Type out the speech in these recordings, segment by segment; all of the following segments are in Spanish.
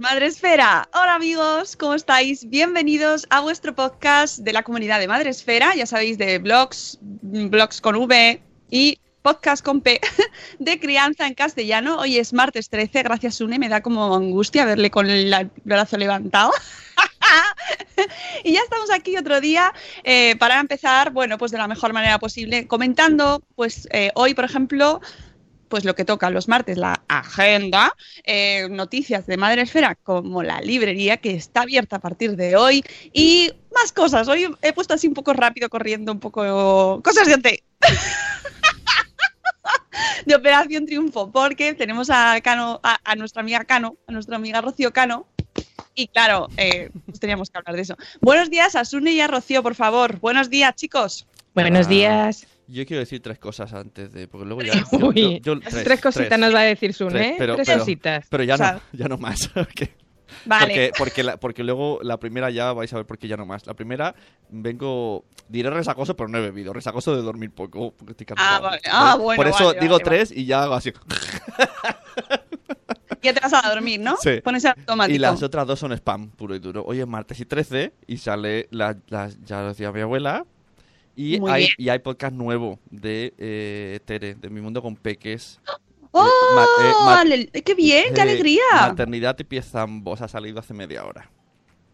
Madre Esfera. Hola amigos, ¿cómo estáis? Bienvenidos a vuestro podcast de la comunidad de Madre Esfera, ya sabéis, de blogs, blogs con V y podcast con P de crianza en castellano. Hoy es martes 13, gracias Une, me da como angustia verle con el brazo levantado. y ya estamos aquí otro día eh, para empezar, bueno, pues de la mejor manera posible, comentando, pues eh, hoy, por ejemplo, pues lo que toca los martes, la agenda, eh, noticias de Madre Esfera, como la librería que está abierta a partir de hoy y más cosas. Hoy he puesto así un poco rápido, corriendo un poco cosas de OT. de Operación Triunfo, porque tenemos a Cano, a, a nuestra amiga Cano, a nuestra amiga Rocío Cano, y claro, eh, pues teníamos que hablar de eso. Buenos días a Sune y a Rocío, por favor. Buenos días, chicos. Buenos días. Yo quiero decir tres cosas antes de. Porque luego ya. Uy, yo- yo- tres, cositas nos va a decir Sun, Tres, ¿eh? pero- tres pero- cositas. Pero ya O sea- no, ya no más. Vale. porque, porque, la- porque luego la primera ya vais a ver por qué ya no más. La primera, vengo. Diré resacoso, pero no he bebido. Resacoso de dormir poco. Porque estoy cansado. Ah, vale. Ah, Por- bueno, Por eso vale, digo vale, tres y ya hago así. Ya te vas a dormir, ¿no? Sí. Pones el automático. Y las otras dos son spam, puro y duro. Hoy es martes y 13 y sale, la, la- ya lo decía mi abuela. Y Muy hay, bien. y hay podcast nuevo de eh, Tere, de Mi Mundo con Peques. ¡Oh! Eh, ma- eh, ale- ¡Qué bien! ¡Qué Eh, alegría! Maternidad y pies zambos ha salido hace media hora.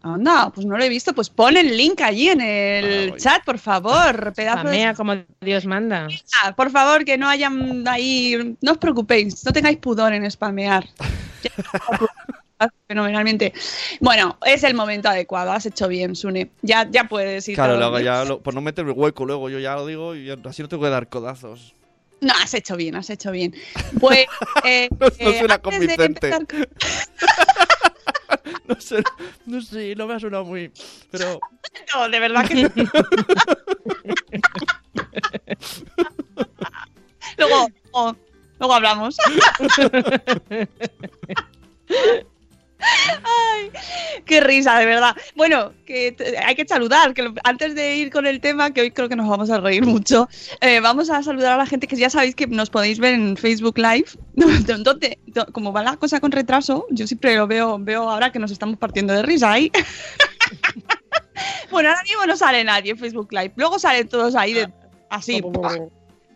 Anda, pues no lo he visto. Pues pon el link allí en el Ah, chat, por favor. Pedazo de... Como Dios manda. Ah, Por favor, que no hayan ahí... No os preocupéis, no tengáis pudor en spamear. Fenomenalmente. Bueno, es el momento adecuado. Has hecho bien, Sune. Ya, ya puedes ir. Claro, luego ya, lo- por no meterme hueco, luego yo ya lo digo y así no tengo que dar codazos. No, has hecho bien, has hecho bien. Pues. eh, No- no eh, suena antes de convincente. con- No sé, no sé, no me ha sonado muy... Pero No, de verdad que no. luego, luego, luego hablamos. Ay, qué risa, de verdad. Bueno, que hay que saludar, que antes de ir con el tema, que hoy creo que nos vamos a reír mucho, eh, vamos a saludar a la gente que ya sabéis que nos podéis ver en Facebook Live. Donde, do- como va la cosa con retraso, yo siempre lo veo, veo ahora que nos estamos partiendo de risa ahí. bueno, ahora mismo no sale nadie en Facebook Live. Luego salen todos ahí de, así.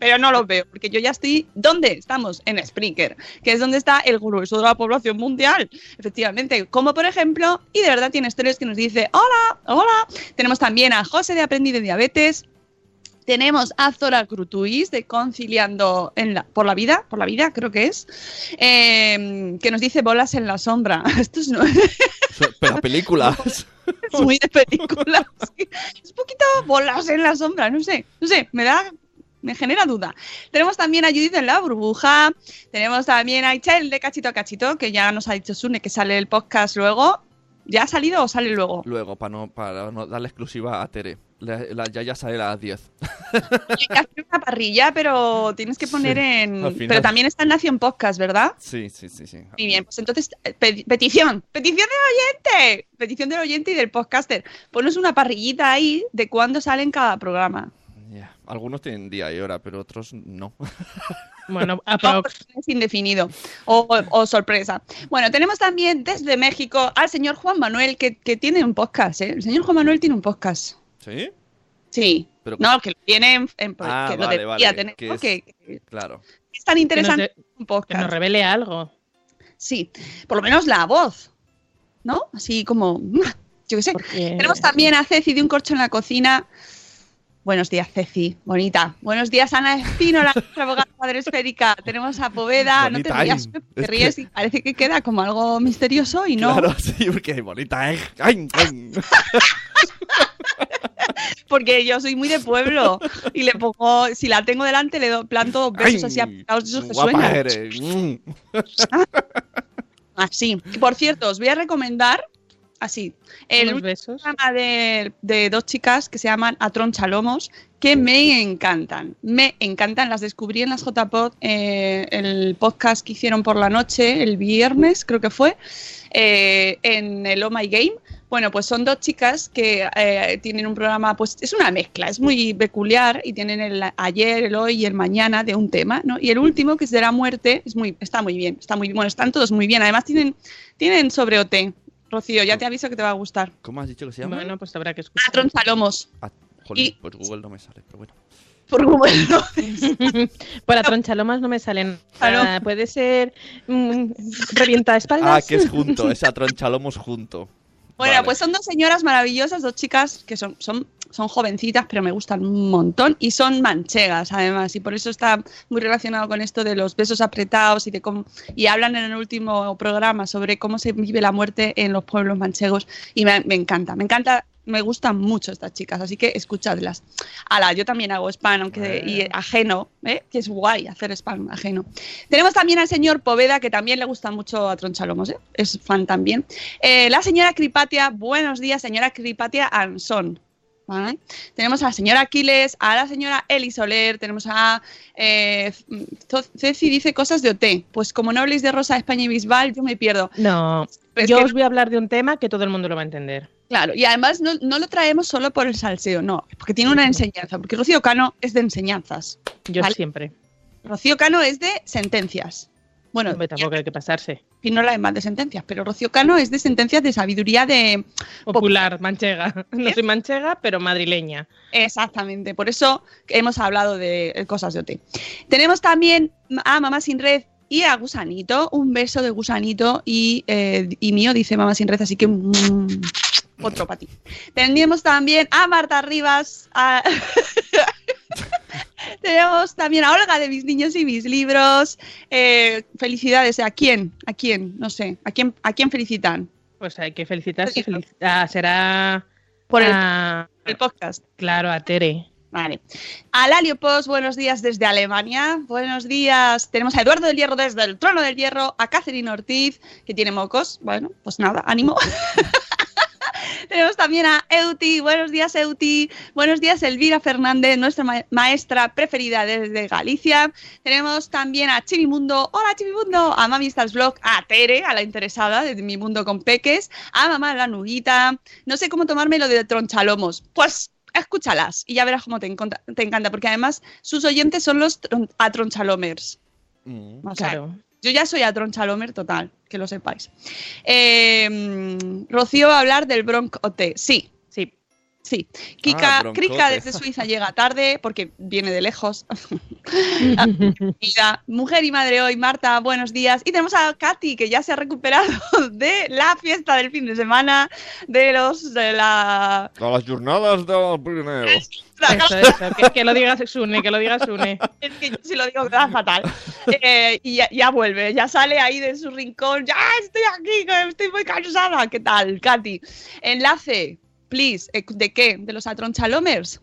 Pero no los veo, porque yo ya estoy. ¿Dónde estamos? En Spreaker, que es donde está el grueso de la población mundial. Efectivamente, como por ejemplo, y de verdad tiene historias que nos dice: Hola, hola. Tenemos también a José de Aprendí de Diabetes. Tenemos a Zora Crutuis de Conciliando en la- por la Vida, por la Vida creo que es, eh, que nos dice bolas en la sombra. Esto es, no- Pero películas. es muy de película. Es, que es un poquito bolas en la sombra, no sé, no sé, me da, me genera duda. Tenemos también a Judith en la burbuja, tenemos también a Ichel de Cachito a Cachito, que ya nos ha dicho Sune que sale el podcast luego. ¿Ya ha salido o sale luego? Luego, para no, para no darle exclusiva a Tere. La, la- ya, ya sale a las 10. Hay que hacer una parrilla, pero tienes que poner Sí, en... Pero también está en Nación Podcast, ¿verdad? Sí, sí, sí, sí. Muy bien, pues entonces, eh, pe- petición, petición del oyente, petición del oyente y del podcaster. Ponos una parrillita ahí de cuándo sale en cada programa. Algunos tienen día y hora, pero otros no. Bueno, aprox. es indefinido o, o sorpresa. Bueno, tenemos también desde México al señor Juan Manuel, que, que tiene un podcast, ¿eh? El señor Juan Manuel tiene un podcast. ¿Sí? Sí. Pero- no, que lo tiene en, en- Ah, que lo vale, debería vale, tener, que que, que Claro. es tan interesante Que un Que podcast. nos revele algo. Sí, por lo menos la voz, ¿no? Así como, yo qué sé. Porque... Tenemos también a Ceci de un corcho en la cocina. Buenos días, Ceci, bonita. Buenos días, Ana Espínola, nuestra abogada madre esférica. Tenemos a Poveda, no te rías, ay. te Es ríes que- y parece que queda como algo misterioso y no, Claro, sí, porque bonita, ¿eh? ¡Ay, ay! porque yo soy muy de pueblo y le pongo, si la tengo delante, le do- planto dos besos así apretados de esos que suenan. eres. Mm. Así. Por cierto, os voy a recomendar, así, el programa de, de dos chicas que se llaman Atron Chalomos, que me encantan. Me encantan. Las descubrí en las JPod, eh, el podcast que hicieron por la noche, el viernes, creo que fue, eh, en el Oh My Game. Bueno, pues son dos chicas que eh, tienen un programa, pues es una mezcla, es muy peculiar y tienen el ayer, el hoy y el mañana de un tema, ¿no? Y el último, que es de la muerte, es muy, está muy bien, está muy bueno, están todos muy bien. Además tienen, tienen sobre OT. Rocío, ya te aviso que te va a gustar. ¿Cómo has dicho que se llama? Bueno, pues habrá que escuchar. Atron Salomos. Ah, jolín, y- pues Google no me sale, pero bueno. Por Google, ¿no? Por atronchalomas no me salen. Nada. Puede ser mm, revienta espaldas. Ah, que es junto, es a Tronchalomos junto. Bueno, Vale. pues son dos señoras maravillosas, dos chicas que son, son, son jovencitas, pero me gustan un montón y son manchegas además, y por eso está muy relacionado con esto de los besos apretados y de cómo y hablan en el último programa sobre cómo se vive la muerte en los pueblos manchegos y me, me encanta, me encanta. Me gustan mucho estas chicas, así que escuchadlas. Ala, yo también hago spam, aunque y ajeno, ¿eh? que es guay hacer spam ajeno. Tenemos también al señor Poveda, que también le gusta mucho a Tronchalomos, ¿eh? es fan también. Eh, la señora Cripatia, buenos días, señora Cripatia Anson. ¿vale? Tenemos a la señora Aquiles, a la señora Eli Soler, tenemos a eh, Ceci dice cosas de OT. Pues como no habléis de Rosa, España y Bisbal, yo me pierdo. No, Es yo os voy a hablar de un tema que todo el mundo lo va a entender. Claro, y además no, no lo traemos solo por el salseo, no, porque tiene una enseñanza, porque Rocío Cano es de enseñanzas. Yo Vale. siempre. Rocío Cano es de sentencias. Bueno, tampoco hay que pasarse. Pinola es más de sentencias, pero Rocío Cano es de sentencias de sabiduría de... Popular, manchega. No soy manchega, pero madrileña. Exactamente, por eso hemos hablado de eh, cosas de OT. Tenemos también a Mamá Sin Red y a Gusanito, un beso de Gusanito y, eh, y mío, dice Mamá Sin Red, así que mm, otro para ti. Tenemos también a Marta Rivas, a- tenemos también a Olga de Mis Niños y Mis Libros. Eh, felicidades, ¿a quién? ¿A quién? No sé, ¿a quién, a quién felicitan? Pues hay que felicitarse. Sí. felici- ah, será Por el, podcast. claro, a Tere. Vale. A Lalio Post, buenos días desde Alemania. Buenos días. Tenemos a Eduardo del Hierro desde el Trono del Hierro, a Catherine Ortiz, que tiene mocos. Bueno, pues nada, ánimo. Tenemos también a Euti. Buenos días, Euti. Buenos días, Elvira Fernández, nuestra ma- maestra preferida desde Galicia. Tenemos también a Chivimundo. Hola, Chivimundo. A Mami Stars Blog. A Tere, a la interesada de Mi Mundo con Peques. A Mamá la Nuguita. No sé cómo tomarme lo de Tronchalomos. Pues escúchalas y ya verás cómo te, te encanta, porque además sus oyentes son los tron- atronchalomers. Mm. O sea, Claro. Yo ya soy atronchalomer total, que lo sepáis. Eh, Rocío va a hablar del Bronc OT. Sí, Sí. Kika, Ah. Krika desde Suiza llega tarde porque viene de lejos. Mira, mujer y madre hoy, Marta, buenos días. Y tenemos a Katy, que ya se ha recuperado de la fiesta del fin de semana, de los de la. A las jornadas del Pirineo. Eso, eso. Que, que lo digas Sune, que lo digas Sune. Es que yo si lo digo queda fatal. Eh, y ya, ya vuelve, ya sale ahí de su rincón. Ya estoy aquí, estoy muy cansada. ¿Qué tal, Katy? Enlace. Please. Eh, ¿De qué? ¿De los Atronchalommers?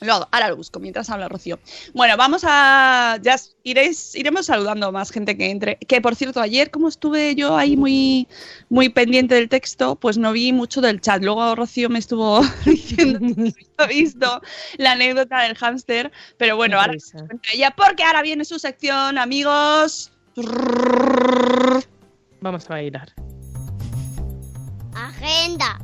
Luego, ahora lo busco mientras habla Rocío. Bueno, vamos a. Ya iréis, iremos saludando a más gente que entre. Que por cierto, ayer, como estuve yo ahí muy, muy pendiente del texto, pues no vi mucho del chat. Luego Rocío me estuvo diciendo que visto la anécdota del hámster. Pero bueno, Qué ahora ella, porque ahora viene su sección, amigos. Vamos a bailar. Agenda.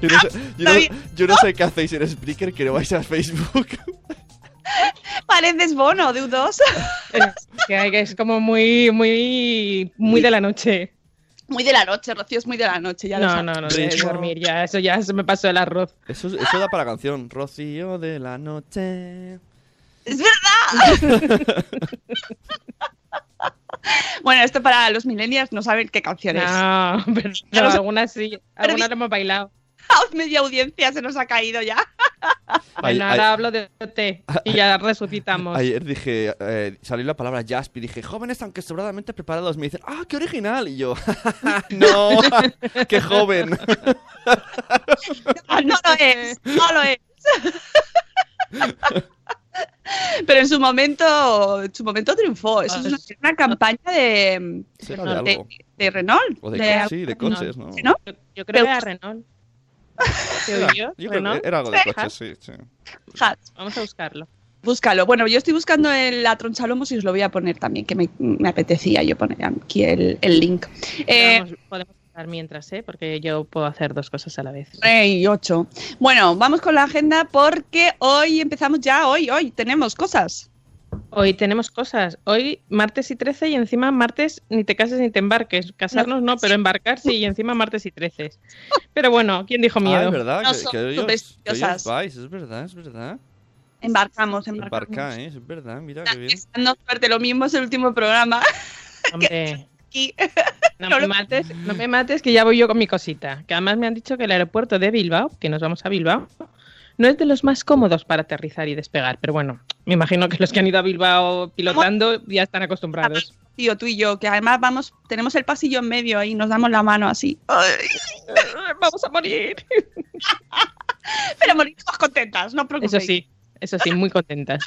Yo no, sé, yo, no, Está bien. yo no sé qué hacéis en Spreaker que no vais a Facebook. Pareces bono de U2. Es que hay- que es como muy, muy, muy de la noche. Muy de la noche, Rocío, es muy de la noche. Ya No, no, no, de dormir ya. Eso ya se me pasó el arroz. Eso, eso da para canción. Rocío de la noche. ¡Es verdad! bueno, esto para los millennials no saben qué canción es. No, pero, algunas sí. Algunas lo hemos bailado. Media audiencia se nos ha caído ya. Ay- Bueno, ay- ahora hablo de OT y ya resucitamos. Ayer dije, eh, salió la palabra Jasp y dije, jóvenes aunque sobradamente preparados. Me dicen, ah, qué original. Y yo, no, qué joven. No, no lo es, no lo es. Pero en su momento, en su momento triunfó. Eso es una, una campaña de, de de, algo. de Renault. O de, de- co- sí, de coches, ¿no? ¿no? Yo, yo creo que era Renault. ¿Te Era, yo creo que era algo de coches, sí, sí. Vamos a buscarlo. Búscalo. Bueno, yo estoy buscando el Atron Salomos y os lo voy a poner también, que me, me apetecía yo poner aquí el, el link. Eh, podemos mientras, ¿eh? Porque yo puedo hacer dos cosas a la vez. Rey 8. Bueno, vamos con la agenda porque hoy empezamos ya, hoy, hoy tenemos cosas. Hoy tenemos cosas. Hoy martes y 13 y encima martes ni te cases ni te embarques. Casarnos no, pero embarcar sí y encima martes y 13. Pero bueno, ¿quién dijo Ah, miedo? es verdad, No que, son que hoy os- que hoy os supersticiosas. vais, es verdad, es verdad. Embarcamos, embarcamos. Embarcáis, es verdad, mira qué bien. No suerte, lo mismo es el último programa. Hombre, Aquí. no No me lo- mates, no me mates que ya voy yo con mi cosita. Que además me han dicho que el aeropuerto de Bilbao, que nos vamos a Bilbao, no es de los más cómodos para aterrizar y despegar. Pero bueno, me imagino que los que han ido a Bilbao pilotando ya están acostumbrados. Tío, tú y yo, que además vamos, tenemos el pasillo en medio ahí, nos damos la mano así. Ay, Vamos a morir. pero morimos contentas, no os preocupéis. Eso sí, eso sí, muy contentas.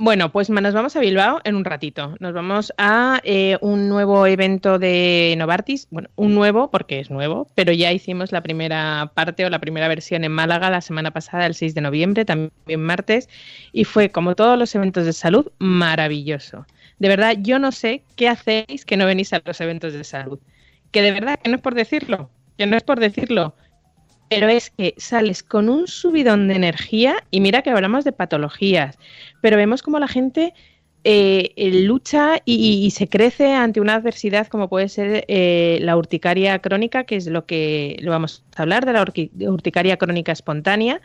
Bueno, pues nos vamos a Bilbao en un ratito. Nos vamos a eh, un nuevo evento de Novartis. Bueno, un nuevo porque es nuevo, pero ya hicimos la primera parte o la primera versión en Málaga la semana pasada, el 6 de noviembre, también martes, y fue, como todos los eventos de salud, maravilloso. De verdad, yo no sé qué hacéis que no venís a los eventos de salud. Que de verdad, que no es por decirlo, que no es por decirlo, pero es que sales con un subidón de energía y mira que hablamos de patologías, pero vemos como la gente eh, eh, lucha y, se crece ante una adversidad como puede ser eh, la urticaria crónica, que es lo que lo vamos a hablar de la urticaria crónica espontánea,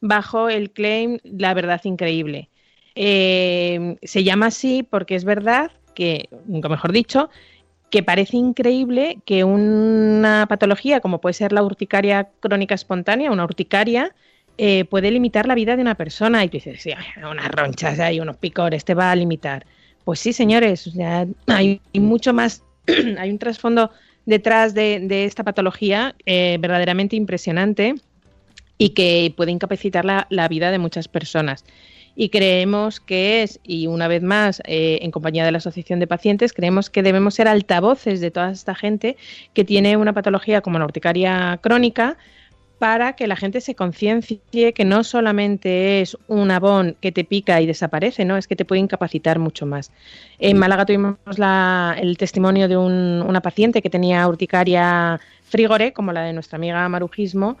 bajo el claim La verdad increíble. Eh, se llama así porque es verdad que, mejor dicho, que parece increíble que una patología como puede ser la urticaria crónica espontánea, una urticaria, eh, puede limitar la vida de una persona. Y tú dices, sí, unas ronchas, hay unos picores, te va a limitar. Pues sí, señores, o sea, hay mucho más, hay un trasfondo detrás de, esta patología eh, verdaderamente impresionante y que puede incapacitar la vida de muchas personas y creemos que es, y una vez más, eh, en compañía de la Asociación de Pacientes, creemos que debemos ser altavoces de toda esta gente que tiene una patología como la urticaria crónica para que la gente se conciencie que no solamente es un abón que te pica y desaparece, no, es que te puede incapacitar mucho más. En Málaga tuvimos la- el testimonio de un- una paciente que tenía urticaria frigore, como la de nuestra amiga Marujismo,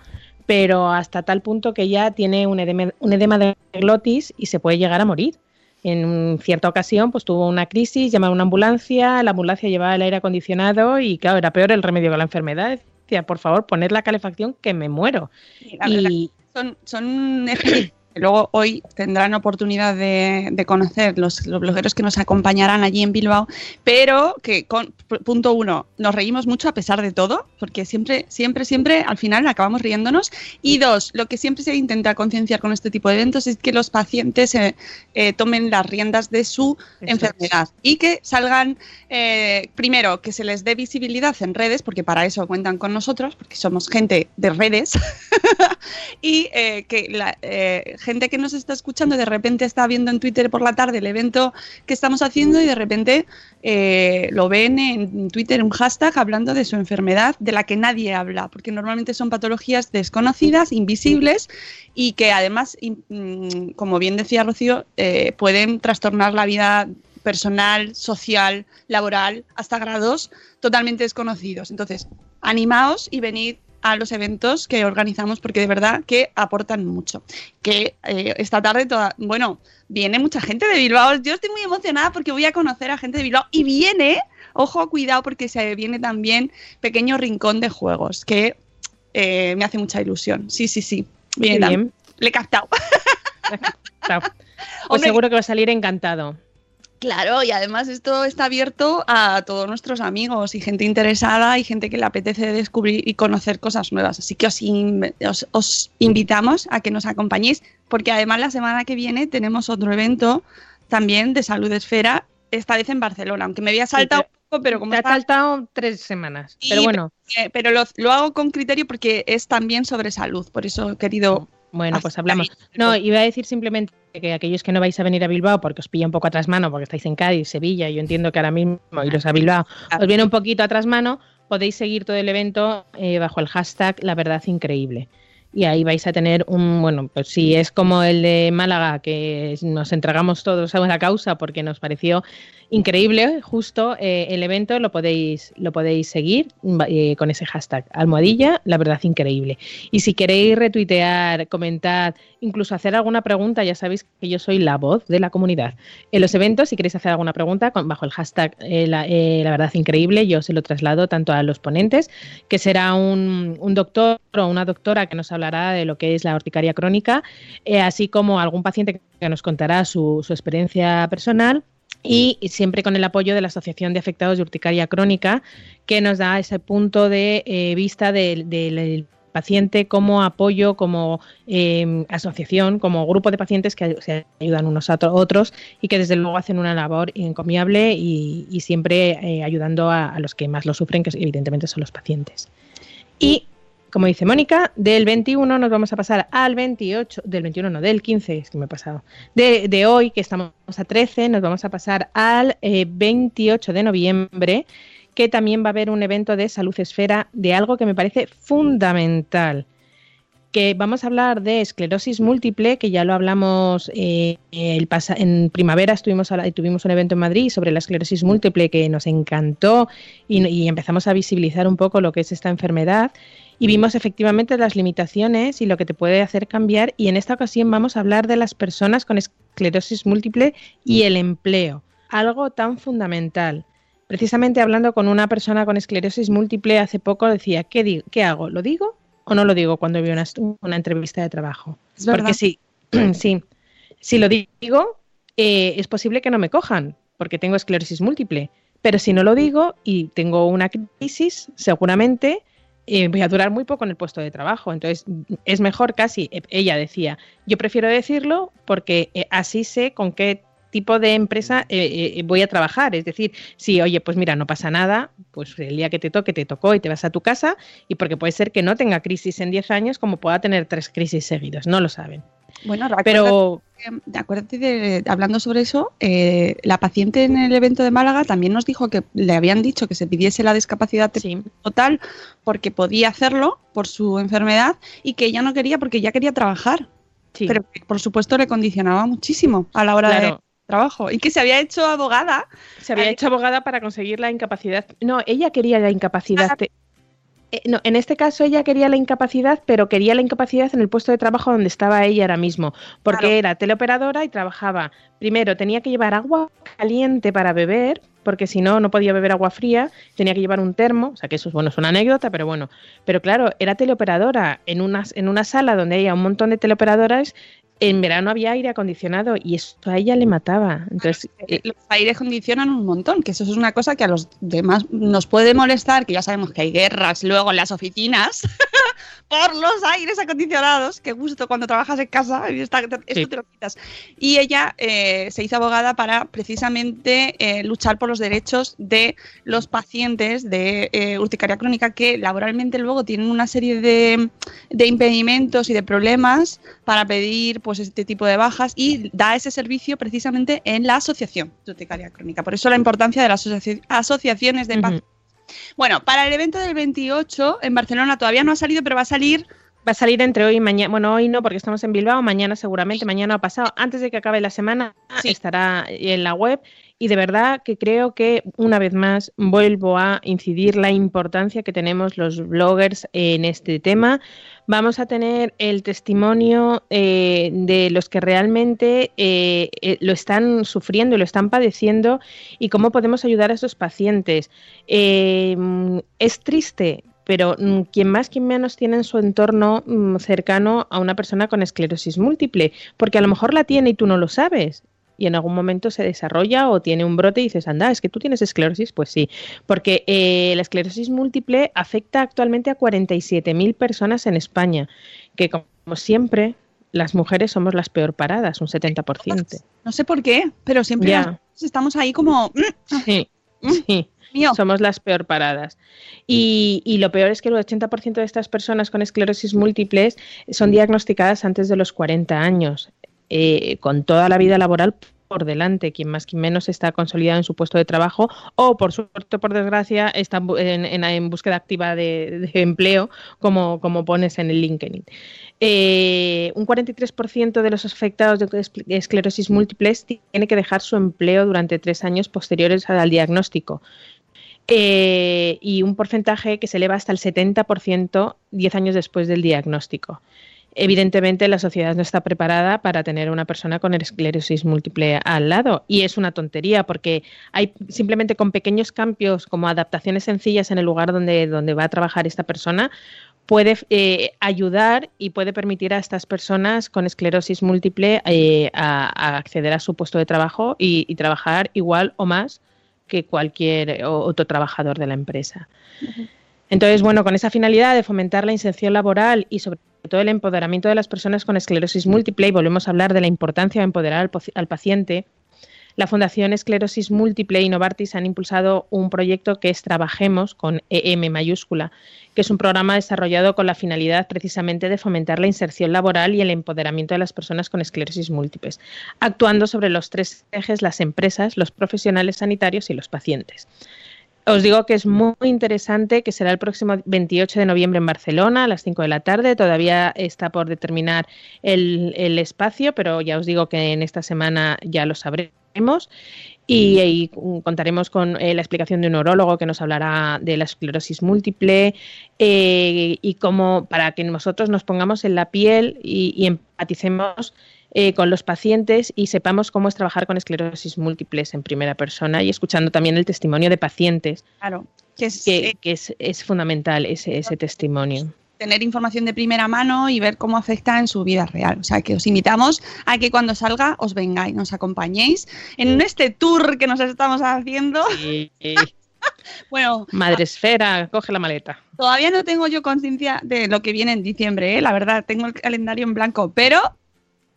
pero hasta tal punto que ya tiene un edema, un edema de glotis y se puede llegar a morir. En cierta ocasión, pues tuvo una crisis, llamaron a una ambulancia, la ambulancia llevaba el aire acondicionado y, claro, era peor el remedio que la enfermedad. Decía, por favor, poner la calefacción que me muero. La verdad, Y son, son ejercicios luego hoy tendrán oportunidad de, de conocer los, los, blogueros que nos acompañarán allí en Bilbao, pero que con punto uno, nos reímos mucho a pesar de todo, porque siempre, siempre, siempre al final acabamos riéndonos. Y dos, lo que siempre se intenta concienciar con este tipo de eventos es que los pacientes eh, eh, tomen las riendas de su Eso enfermedad es. y que salgan, eh, primero, que se les dé visibilidad en redes, porque para eso cuentan con nosotros, porque somos gente de redes, y eh, que la gente que nos está escuchando de repente está viendo en Twitter por la tarde el evento que estamos haciendo y de repente eh, lo ven en Twitter un hashtag hablando de su enfermedad de la que nadie habla, porque normalmente son patologías desconocidas, invisibles y que además, mm, como bien decía Rocío, eh, pueden trastornar la vida personal, social, laboral, hasta grados totalmente desconocidos. Entonces, animaos y venid a los eventos que organizamos porque de verdad que aportan mucho. Que eh, esta tarde, toda, bueno, viene mucha gente de Bilbao. Yo estoy muy emocionada porque voy a conocer a gente de Bilbao y viene, ojo, cuidado porque se viene también Pequeño Rincón de Juegos, que eh, me hace mucha ilusión. Sí, sí, sí. Viene bien. Le he captado. pues Hombre, seguro que va a salir encantado. Claro, y además esto está abierto a todos nuestros amigos y gente interesada y gente que le apetece descubrir y conocer cosas nuevas. Así que os, in os, os, invitamos a que nos acompañéis, porque además la semana que viene tenemos otro evento también de Salud Esfera, esta vez en Barcelona, aunque me había saltado sí, un poco, pero como... Me ha saltado tres semanas, pero bueno. Eh, pero lo, lo, hago con criterio porque es también sobre salud, por eso he querido... Bueno, pues hablamos. No, iba a decir simplemente que aquellos que no vais a venir a Bilbao porque os pilla un poco atrás mano, porque estáis en Cádiz, Sevilla, yo entiendo que ahora mismo iros a Bilbao os viene un poquito atrás mano, podéis seguir todo el evento eh, bajo el hashtag La Verdad Increíble. Y ahí vais a tener un, bueno, pues si es como el de Málaga, que nos entregamos todos a la causa porque nos pareció increíble justo eh, el evento, lo podéis, lo podéis seguir eh, con ese hashtag, almohadilla, la verdad increíble. Y si queréis retuitear, comentar, incluso hacer alguna pregunta, ya sabéis que yo soy la voz de la comunidad. En los eventos, si queréis hacer alguna pregunta, con, bajo el hashtag eh, la, la, verdad increíble, yo se lo traslado tanto a los ponentes, que será un, un doctor o una doctora que nos hablará de lo que es la urticaria crónica, así como algún paciente que nos contará su experiencia personal y siempre con el apoyo de la Asociación de Afectados de Urticaria Crónica, que nos da ese punto de eh, vista del de, de, paciente como apoyo, como eh, asociación, como grupo de pacientes que se ayudan unos a otros y que desde luego hacen una labor encomiable y, y siempre eh, ayudando a, a, los que más lo sufren, que evidentemente son los pacientes. Y como dice Mónica, del 21 nos vamos a pasar al 28, del 21 no, del 15, es que me he pasado, de, hoy, que estamos a 13, nos vamos a pasar al eh, 28 de noviembre, que también va a haber un evento de salud esfera de algo que me parece fundamental, que vamos a hablar de esclerosis múltiple, que ya lo hablamos eh, el en primavera, estuvimos tuvimos un evento en Madrid sobre la esclerosis múltiple que nos encantó y empezamos a visibilizar un poco lo que es esta enfermedad y vimos efectivamente las limitaciones y lo que te puede hacer cambiar y en esta ocasión vamos a hablar de las personas con esclerosis múltiple y el empleo, algo tan fundamental. Precisamente hablando con una persona con esclerosis múltiple hace poco decía, ¿qué, digo, qué hago? ¿Lo digo o no lo digo cuando veo una, una entrevista de trabajo? Es. Porque sí, sí, si lo digo eh, es posible que no me cojan porque tengo esclerosis múltiple, pero si no lo digo y tengo una crisis, seguramente eh, voy a durar muy poco en el puesto de trabajo. Entonces, es mejor casi, eh, ella decía, yo prefiero decirlo porque eh, así sé con qué tipo de empresa eh, eh, voy a trabajar. Es decir, si, oye, pues mira, no pasa nada, pues el día que te toque, te tocó y te vas a tu casa, y porque puede ser que no tenga crisis en 10 años como pueda tener tres crisis seguidos, no lo saben. Bueno, pero acuérdate de, hablando sobre eso, eh, la paciente en el evento de Málaga también nos dijo que le habían dicho que se pidiese la discapacidad sí. total porque podía hacerlo por su enfermedad y que ella no quería porque ya quería trabajar. Sí. Pero por supuesto le condicionaba muchísimo a la hora claro. de trabajo y que se había hecho abogada. Se había hecho abogada para conseguir la incapacidad. No, ella quería la incapacidad. Ah. Eh, no, en este caso ella quería la incapacidad, pero quería la incapacidad en el puesto de trabajo donde estaba ella ahora mismo, porque claro. era teleoperadora y trabajaba. Primero tenía que llevar agua caliente para beber, porque si no, no podía beber agua fría, tenía que llevar un termo, o sea que eso es, bueno, es una anécdota, pero bueno. Pero claro, era teleoperadora en una, en una sala donde había un montón de teleoperadoras en verano había aire acondicionado y eso a ella le mataba. Entonces, eh, los aires condicionan un montón, que eso es una cosa que a los demás nos puede molestar, que ya sabemos que hay guerras luego en las oficinas por los aires acondicionados. Qué gusto cuando trabajas en casa y está, esto Sí. te lo quitas. Y ella eh, se hizo abogada para precisamente eh, luchar por los derechos de los pacientes de urticaria crónica que laboralmente luego tienen una serie de, de impedimentos y de problemas para pedir pues este tipo de bajas y da ese servicio precisamente en la asociación urticaria crónica. Por eso la importancia de las asoci- asociaciones de Ujú. pacientes. Bueno, para el evento del 28 en Barcelona todavía no ha salido, pero va a salir Va a salir entre hoy y mañana. Bueno, hoy no, porque estamos en Bilbao. Mañana seguramente, mañana o pasado, antes de que acabe la semana, Sí. estará en la web. Y de verdad que creo que una vez más vuelvo a incidir la importancia que tenemos los bloggers en este tema. Vamos a tener el testimonio eh, de los que realmente eh, eh, lo están sufriendo y lo están padeciendo y cómo podemos ayudar a esos pacientes. Eh, es triste, pero mm, quien más, quien menos tiene en su entorno mm, cercano a una persona con esclerosis múltiple, porque a lo mejor la tiene y tú no lo sabes. Y en algún momento se desarrolla o tiene un brote y dices, anda, es que tú tienes esclerosis. Pues sí, porque eh, la esclerosis múltiple afecta actualmente a 47.000 personas en España, que como siempre, las mujeres somos las peor paradas, un 70%. No sé por qué, pero siempre estamos ahí como, "Mm, Sí, sí. mío. Somos las peor paradas. Y, y lo peor es que el 80% de estas personas con esclerosis múltiples son diagnosticadas antes de los 40 años, eh, con toda la vida laboral por delante, quien más quien menos está consolidado en su puesto de trabajo o por suerte por desgracia está en, búsqueda activa de, empleo como, pones en el LinkedIn. Eh, un 43% de los afectados de escl- esclerosis múltiples tiene que dejar su empleo durante tres años posteriores al diagnóstico. Eh, y un porcentaje que se eleva hasta el 70% 10 años después del diagnóstico. Evidentemente, la sociedad no está preparada para tener una persona con esclerosis múltiple al lado. Y es una tontería, porque hay simplemente con pequeños cambios, como adaptaciones sencillas en el lugar donde, donde va a trabajar esta persona, puede eh, ayudar y puede permitir a estas personas con esclerosis múltiple eh, a, a acceder a su puesto de trabajo y, y trabajar igual o más que cualquier otro trabajador de la empresa. Entonces, bueno, con esa finalidad de fomentar la inserción laboral y sobre todo el empoderamiento de las personas con esclerosis múltiple, y volvemos a hablar de la importancia de empoderar al, paciente, la Fundación Esclerosis Múltiple y Novartis han impulsado un proyecto que es Trabajemos con EM mayúscula, que es un programa desarrollado con la finalidad precisamente de fomentar la inserción laboral y el empoderamiento de las personas con esclerosis múltiples, actuando sobre los tres ejes las empresas, los profesionales sanitarios y los pacientes. Os digo que es muy interesante, que será el próximo 28 de noviembre en Barcelona a las 5 de la tarde. Todavía está por determinar el, el espacio, pero ya os digo que en esta semana ya lo sabremos. Y, y contaremos con eh, la explicación de un neurólogo que nos hablará de la esclerosis múltiple eh, y cómo para que nosotros nos pongamos en la piel y, y empaticemos eh, con los pacientes y sepamos cómo es trabajar con esclerosis múltiples en primera persona y escuchando también el testimonio de pacientes, Claro, que es que, eh, que es, es fundamental ese, ese testimonio. tener información de primera mano y ver cómo afecta en su vida real. O sea, que os invitamos a que cuando salga os vengáis, nos acompañéis en este tour que nos estamos haciendo. Y- Bueno, Madre esfera, coge la maleta. todavía no tengo yo conciencia de lo que viene en diciembre, ¿eh? la verdad, tengo el calendario en blanco, pero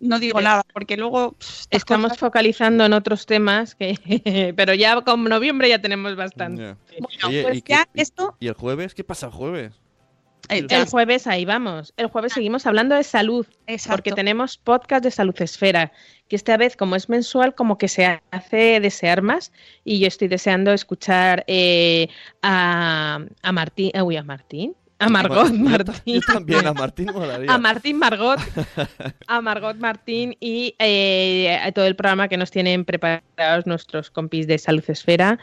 no digo nada, porque luego... pff, Estamos cosas- focalizando en otros temas, que, pero ya con noviembre ya tenemos bastante. Bueno, Oye, pues ¿y ya esto... ¿Y el jueves? ¿Qué pasa el jueves? eh, El jueves ahí vamos. El jueves seguimos hablando de salud, exacto. porque tenemos podcast de Salud Esfera, que esta vez, como es mensual, como que se hace desear más. Y yo estoy deseando escuchar eh, a, a Martín, uy, a Martín, a Margot Martín. Yo también, a Martín molaría. a Martín Margot, a Margot Martín y eh, a todo el programa que nos tienen preparados nuestros compis de Salud Esfera.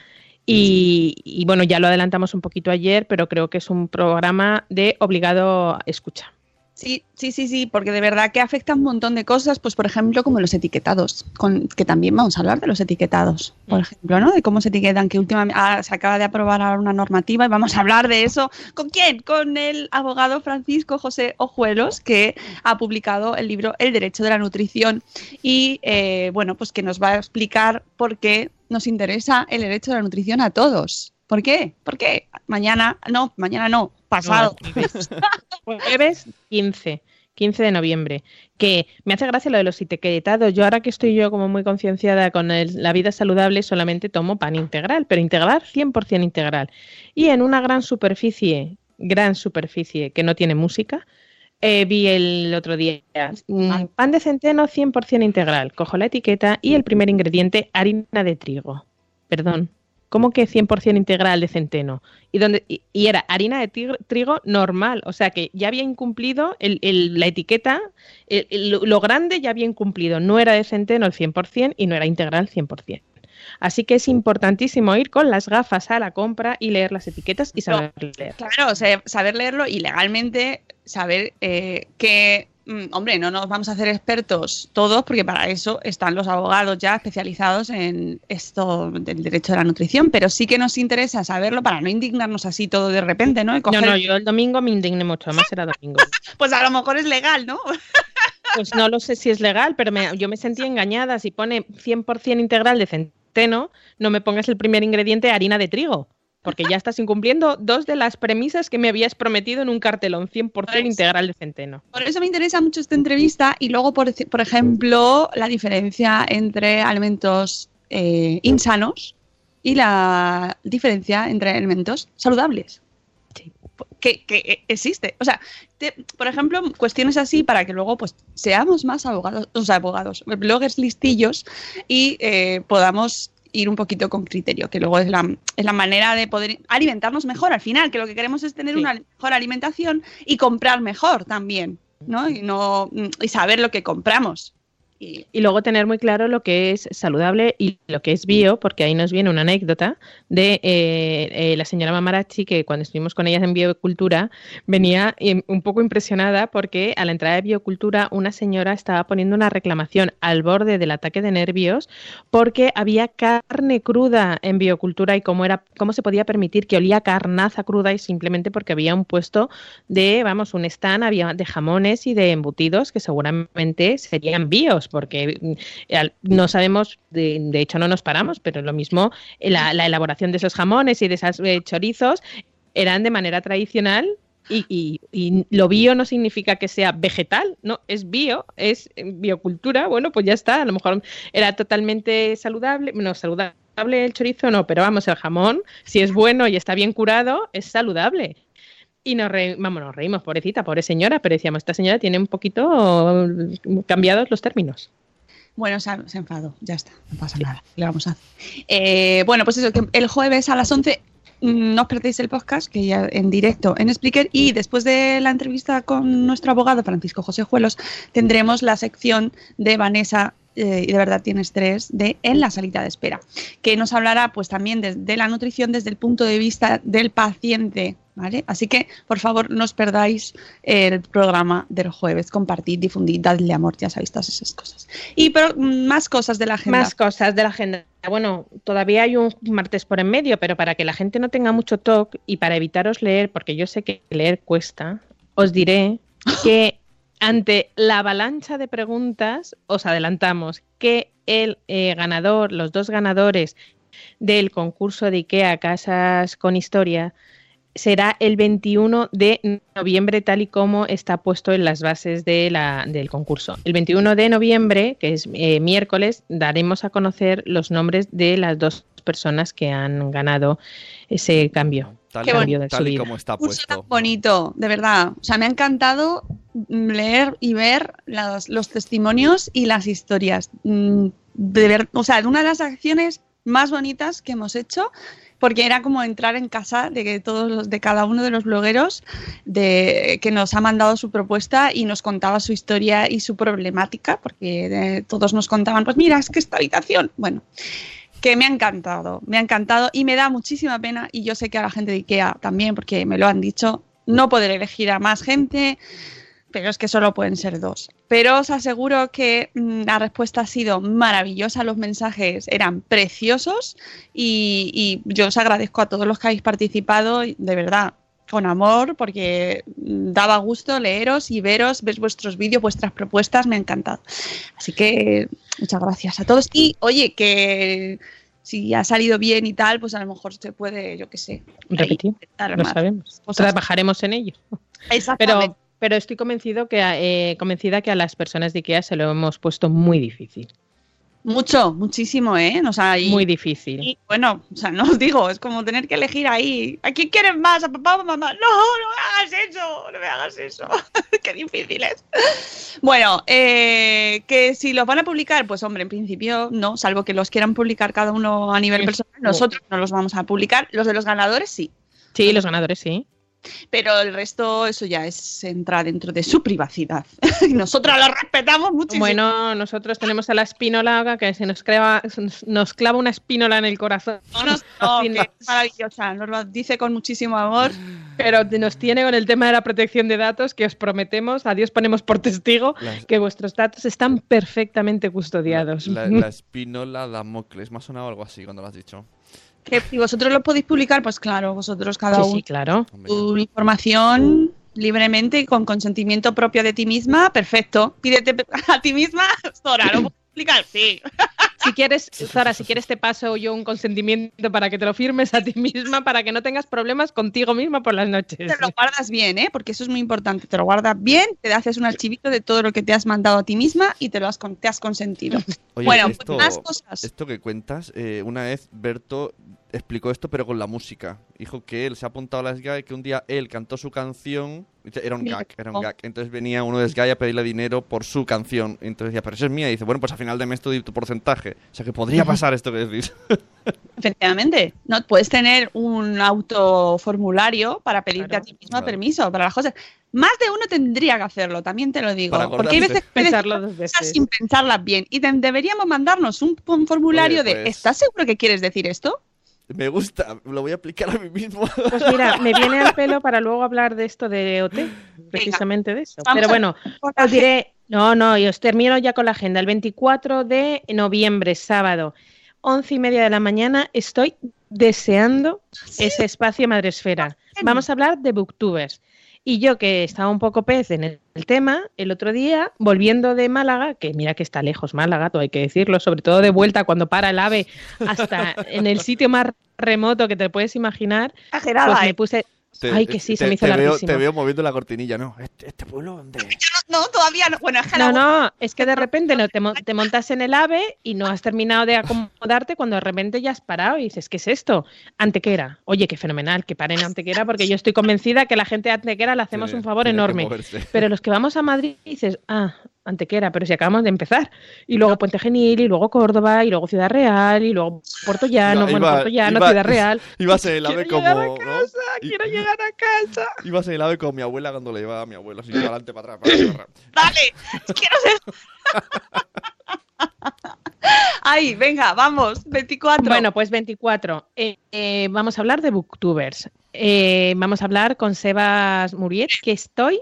Y, y bueno, ya lo adelantamos un poquito ayer, pero creo que es un programa de obligado escucha. Sí, sí, sí, sí, porque de verdad que afecta un montón de cosas, pues por ejemplo como los etiquetados, con, que también vamos a hablar de los etiquetados, por ejemplo, ¿no? De cómo se etiquetan, que últimamente ah, se acaba de aprobar ahora una normativa y vamos a hablar de eso. ¿Con quién? Con el abogado Francisco José Ojuelos, que ha publicado el libro El Derecho de la Nutrición y, eh, bueno, pues que nos va a explicar por qué nos interesa el derecho de la nutrición a todos. ¿Por qué? ¿Por qué? Mañana, no, mañana no, pasado. No, jueves 15. 15 de noviembre, que me hace gracia lo de los etiquetados. Yo ahora que estoy yo como muy concienciada con el- la vida saludable, solamente tomo pan integral, pero integral 100% integral. Y en una gran superficie, gran superficie que no tiene música, eh, vi el otro día mm, pan de centeno 100% integral. Cojo la etiqueta y el primer ingrediente, harina de trigo. Perdón. ¿Cómo que 100% integral de centeno? Y, donde, y, y era harina de trigo normal. O sea que ya había incumplido el- el- la etiqueta, el- lo- grande ya había incumplido. No era de centeno el 100% y no era integral 100%. Así que es importantísimo ir con las gafas a la compra y leer las etiquetas y saber leer. Claro, o sea, saber leerlo y legalmente saber eh, que, mm, hombre, no nos vamos a hacer expertos todos, porque para eso están los abogados ya especializados en esto del derecho de la nutrición, pero sí que nos interesa saberlo para no indignarnos así todo de repente, ¿no? Y No, no, yo el domingo me indigné mucho, además era domingo. Pues a lo mejor es legal, ¿no? Pues no lo sé si es legal, pero me- yo me sentí engañada. Si pone 100% integral de centeno, no me pongas el primer ingrediente harina de trigo, porque ya estás incumpliendo dos de las premisas que me habías prometido en un cartelón, 100% Pues- integral de centeno. Por eso me interesa mucho esta entrevista y luego, por, por ejemplo, la diferencia entre alimentos eh, insanos y la diferencia entre alimentos saludables. Sí. Que, que existe. O sea, te- por ejemplo, cuestiones así para que luego pues seamos más abogados, o sea, abogados, bloggers listillos y eh, podamos ir un poquito con criterio, que luego es la, es la manera de poder alimentarnos mejor al final, que lo que queremos es tener Sí. una mejor alimentación y comprar mejor también, ¿no? Y, no, y saber lo que compramos. Y, Y luego tener muy claro lo que es saludable y lo que es bio, porque ahí nos viene una anécdota de eh, eh, la señora Mamarachi, que cuando estuvimos con ella en biocultura, venía eh, un poco impresionada porque a la entrada de biocultura una señora estaba poniendo una reclamación al borde del ataque de nervios porque había carne cruda en biocultura y cómo, era, cómo se podía permitir que olía carnaza cruda y simplemente porque había un puesto de, vamos, un stand había de jamones y de embutidos que seguramente serían bios, porque mm, no sabemos, de, de hecho no nos paramos, pero lo mismo, la, la elaboración de esos jamones y de esos eh, chorizos eran de manera tradicional. Y, y- y lo bio no significa que sea vegetal, no, es bio, es eh, biocultura, bueno, pues ya está, a lo mejor era totalmente saludable, no, saludable el chorizo no, pero vamos, el jamón, si es bueno y está bien curado, es saludable. Y nos, re- vamos, nos reímos, pobrecita, pobre señora, pero decíamos, esta señora tiene un poquito mm, cambiados los términos. Bueno, se, ha- se enfadó, ya está, no pasa nada. ¿qué Le vamos a hacer. Eh, bueno, pues eso, que el jueves a las 11 mm, no os perdéis el podcast, que ya en directo en Spreaker, y después de la entrevista con nuestro abogado Francisco José Juelos, tendremos la sección de Vanessa. Eh, y de verdad tienes tres de en la salita de espera que nos hablará pues también de, la nutrición desde el punto de vista del paciente ¿vale? así que por favor no os perdáis el programa del jueves compartid difundid dadle amor ya sabéis todas esas cosas y pero, más cosas de la agenda. Más cosas de la agenda. Bueno, todavía hay un martes por en medio, pero para que la gente no tenga mucho talk y para evitaros leer, porque yo sé que leer cuesta, os diré que ante la avalancha de preguntas, os adelantamos que el eh, ganador, los dos ganadores del concurso de IKEA Casas con Historia, será el 21 de noviembre, tal y como está puesto en las bases de la- del concurso. El 21 de noviembre, que es eh, miércoles, daremos a conocer los nombres de las dos personas que han ganado ese cambio. Tal, Qué bonito. tal y como está curso tan puesto. bonito, de verdad. O sea, me ha encantado leer y ver los, los testimonios y las historias. Mm, De ver, o sea, de una de las acciones más bonitas que hemos hecho, porque era como entrar en casa de que todos los, de cada uno de los blogueros de, que nos ha mandado su propuesta y nos contaba su historia y su problemática, porque eh, todos nos contaban, pues mira, es que esta habitación, bueno, que me ha encantado, me ha encantado y me da muchísima pena y yo sé que a la gente de IKEA también, porque me lo han dicho, no poder elegir a más gente. pero es que solo pueden ser dos. Pero os aseguro que mm, la respuesta ha sido maravillosa, los mensajes eran preciosos y, y yo os agradezco a todos los que habéis participado, de verdad, con amor, porque daba gusto leeros y veros, ver vuestros vídeos, vuestras propuestas, me ha encantado. Así que muchas gracias a todos. Y oye, que si ha salido bien y tal, pues a lo mejor se puede, yo qué sé, Repetir, más sabemos. cosas. Trabajaremos en ello. Exactamente. Pero, pero estoy convencido que, eh, convencida que a las personas de IKEA se lo hemos puesto muy difícil. Mucho, muchísimo, ¿eh? O sea, y, Muy difícil. y, bueno, o sea, no os digo, es como tener que elegir ahí. ¿A quién quieres más? ¿A papá o a mamá? No, no me hagas eso, no me hagas eso. Qué difícil es. Bueno, eh, que si los van a publicar, pues hombre, en principio no, salvo que los quieran publicar cada uno a nivel personal. Nosotros no los vamos a publicar. Los de los ganadores sí. Sí, los ganadores sí. Pero el resto, eso ya es entra dentro de su privacidad. y nosotras lo respetamos muchísimo. Bueno, nosotros tenemos a la espinola que se nos, clava, nos clava una espínola en el corazón. No, no, que es maravillosa, nos lo dice con muchísimo amor. Pero nos tiene con el tema de la protección de datos que os prometemos, a Dios ponemos por testigo, Las- que vuestros datos están perfectamente custodiados. La, la espínola Damocles. Me ha sonado algo así cuando lo has dicho. Que si vosotros lo podéis publicar, pues claro, vosotros cada Sí, uno sí, claro. Hombre, tu información libremente y con consentimiento propio de ti misma, perfecto. Pídete a ti misma, Zora, ¿lo Sí. Si quieres, Zara, si quieres te paso yo un consentimiento para que te lo firmes a ti misma, para que no tengas problemas contigo misma por las noches. Te lo guardas bien, ¿eh? Porque eso es muy importante. Te lo guardas bien, te haces un archivito de todo lo que te has mandado a ti misma y te lo has, con- te has consentido. Oye, bueno, esto, pues más cosas. esto que cuentas, eh, una vez Berto explicó esto, pero con la música. Dijo que él se ha apuntado a la SGAE, que un día él cantó su canción. Era un gag, era un gag. Entonces venía uno de SGAE a pedirle dinero por su canción. Entonces decía, pero esa es mía. Y dice, bueno, pues a final de mes te doy tu porcentaje. O sea que podría pasar esto que decís. Efectivamente, no puedes tener un autoformulario para pedirte Claro. a ti misma Claro. permiso para las cosas. Más de uno tendría que hacerlo, también te lo digo. Para porque hay veces que Pensarlo dos veces. sin pensarlas bien. Y de- deberíamos mandarnos un, un formulario Oye, de pues- ¿estás seguro que quieres decir esto? Me gusta, lo voy a aplicar a mí mismo. Pues mira, me viene al pelo para luego hablar de esto de OT, precisamente de eso. Pero bueno, os diré, no, no, y os termino ya con la agenda. El 24 de noviembre, sábado, once y media de la mañana, estoy deseando ese espacio Madresfera. Vamos a hablar de booktubers. Y yo que estaba un poco pez en el, el tema, el otro día, volviendo de Málaga, que mira que está lejos Málaga, todo hay que decirlo, sobre todo de vuelta cuando para el ave hasta en el sitio más remoto que te puedes imaginar, Exagerada, pues me puse... Te- Ay, que sí, se me hizo te veo, te veo moviendo la cortinilla, ¿no? Este, este pueblo, ¿dónde? No, todavía no. Bueno, es que No, la- no, es que de repente no, te, mo- te montas en el ave y no has terminado de acomodarte cuando de repente ya has parado y dices, ¿qué es esto? Antequera. Oye, qué fenomenal, que paren Antequera porque yo estoy convencida que la gente de Antequera le hacemos un favor enorme. Pero los que vamos a Madrid dices, ah, Antequera, pero si acabamos de empezar. Y luego Puente Genil, y luego Córdoba, y luego Ciudad Real, y luego Puerto Llano, Iba- bueno, Puerto Llano, iba- Ciudad Real. Ibas en el ave Quiero como. llegar a ¿no? casa, Y- quiero llegar a casa. Ibas en el ave como mi abuela cuando le llevaba a mi abuelo, así para adelante, para atrás, para atrás, para atrás. Dale, quiero ser. Ay, venga, vamos, 24. Bueno, pues 24. Eh, eh, vamos a hablar de booktubers. Eh, vamos a hablar con Sebas Muriet, que estoy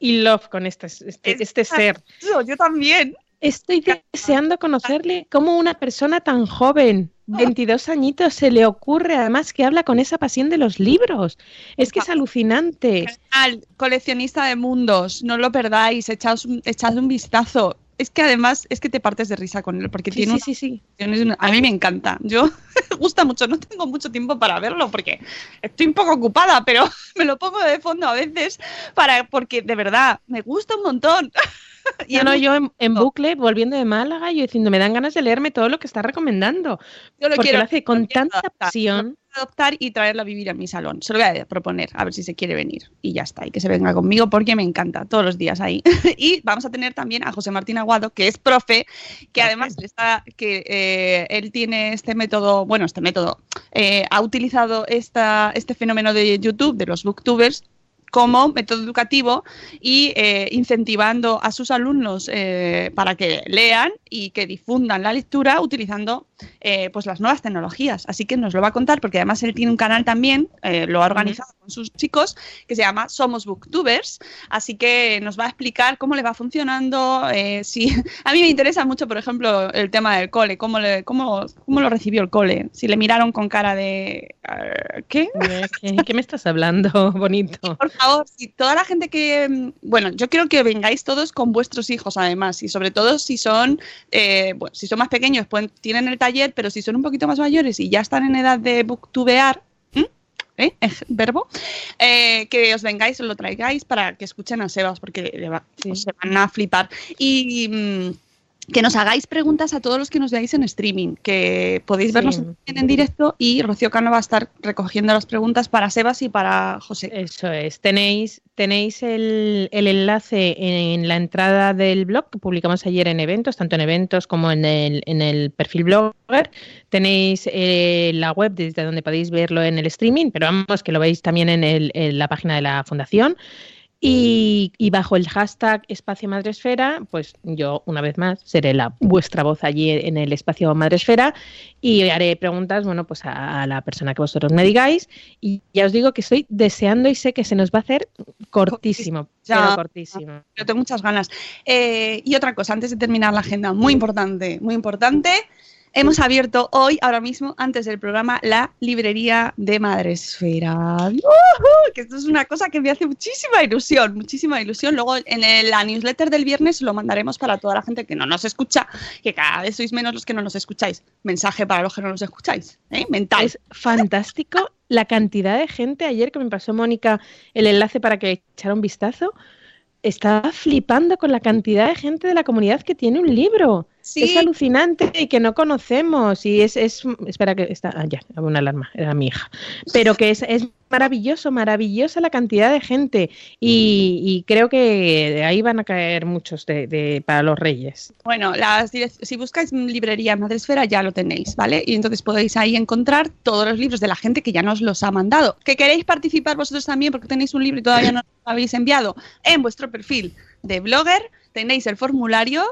in love con este, este, este ser. yo, yo también. Estoy deseando conocerle como una persona tan joven, 22 añitos, se le ocurre además que habla con esa pasión de los libros. Es que es alucinante. Al coleccionista de mundos, no lo perdáis, echad echad un vistazo. Es que además es que te partes de risa con él, porque Sí, tiene sí, sí, una- A mí me encanta. Yo gusta mucho. No tengo mucho tiempo para verlo porque estoy un poco ocupada, pero me lo pongo de fondo a veces para porque de verdad me gusta un montón. Y no, yo en, en bucle, volviendo de Málaga, yo diciendo, me dan ganas de leerme todo lo que está recomendando. yo lo porque quiero lo hace con tanta adaptar. pasión. adoptar y traerlo a vivir a mi salón. Se lo voy a proponer, a ver si se quiere venir. Y ya está, y que se venga conmigo porque me encanta, todos los días ahí. y vamos a tener también a José Martín Aguado, que es profe, que además está, que eh, él tiene este método, bueno, este método, eh, ha utilizado esta, este fenómeno de YouTube, de los booktubers, como método educativo y eh, incentivando a sus alumnos eh, para que lean y que difundan la lectura utilizando eh, pues las nuevas tecnologías. Así que nos lo va a contar porque además él tiene un canal también, eh, lo ha organizado con sus chicos, que se llama Somos Booktubers. Así que nos va a explicar cómo le va funcionando. eh, si a mí me interesa mucho, por ejemplo, el tema del cole, cómo, le, cómo, cómo lo recibió el cole. Si le miraron con cara de eh, ¿qué? ¿Qué, qué me estás hablando, bonito? Por favor, si toda la gente que. mm, Bueno, yo quiero que vengáis todos con vuestros hijos, además, y sobre todo si son. eh, bueno, si son más pequeños, pueden, tienen el taller, pero si son un poquito más mayores y ya están en edad de booktubear. ¿m? ¿eh? Es verbo, eh, que os vengáis, os lo traigáis para que escuchen a Sebas, porque le va- se van a flipar. Y. mm, que nos hagáis preguntas a todos los que nos veáis en streaming, que podéis vernos en- en directo y Rocío Cano va a estar recogiendo las preguntas para Sebas y para José. Eso es. Tenéis, tenéis el, el enlace en la entrada del blog que publicamos ayer en eventos, tanto en eventos como en el, en el perfil blogger. Tenéis eh, la web desde donde podéis verlo en el streaming, pero vamos que lo veis también en, el- en la página de la fundación. Y, y bajo el hashtag Espacio Madresfera, pues yo una vez más seré la vuestra voz allí en el Espacio Madresfera y haré preguntas, bueno, pues a, a la persona que vosotros me digáis. Y ya os digo que estoy deseando y sé que se nos va a hacer cortísimo, Ya. pero cortísimo. Yo tengo muchas ganas. Eh, y otra cosa, antes de terminar la agenda, muy importante, muy importante. Hemos abierto hoy, ahora mismo, antes del programa, la librería de Madresfera. ¡Ujú! Que esto es una cosa que me hace muchísima ilusión, muchísima ilusión. Luego en la newsletter del viernes lo mandaremos para toda la gente que no nos escucha, que cada vez sois menos los que no nos escucháis. Mensaje para los que no nos escucháis. ¿eh? Mental. Es fantástico la cantidad de gente. Ayer que me pasó Mónica el enlace para que echara un vistazo, estaba flipando con la cantidad de gente de la comunidad que tiene un libro. Sí. Es alucinante y que no conocemos. Y es, es espera que está, ah, ya, una alarma, era mi hija. Pero que es, es maravilloso, maravillosa la cantidad de gente. Y, y creo que de ahí van a caer muchos de, de- para los reyes. Bueno, las si buscáis librería Madresfera ya lo tenéis, ¿vale? Y entonces podéis ahí encontrar todos los libros de la gente que ya nos los ha mandado. ¿Que queréis participar vosotros también porque tenéis un libro y todavía no lo habéis enviado? En vuestro perfil de blogger tenéis el formulario,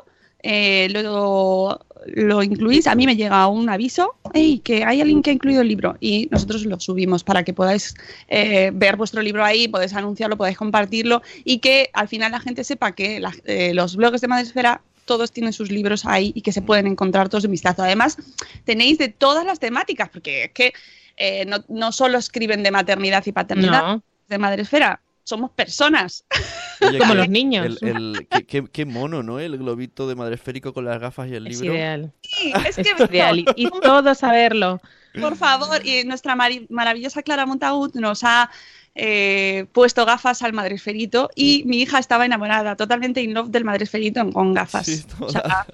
eh, lo, lo incluís. A mí me llega un aviso, hey, que hay alguien que ha incluido el libro y nosotros lo subimos para que podáis eh, ver vuestro libro ahí, podéis anunciarlo, podéis compartirlo y que al final la gente sepa que la- eh, los blogs de Madresfera todos tienen sus libros ahí y que se pueden encontrar todos de vistazo. Además, tenéis de todas las temáticas, porque es que eh, no, no solo escriben de maternidad y paternidad No, de Madresfera, somos personas. Oye, como que los niños. El, el- qué, qué- qué mono, ¿no? El globito de madre esférico con las gafas y el Es libro. ideal. Sí, es Es que ideal. Y, y todos saberlo. Por favor, y nuestra maravillosa Clara Montagut nos ha eh, puesto gafas al madresferito y mi hija estaba enamorada, totalmente in love del madresferito con gafas. Sí, O sea,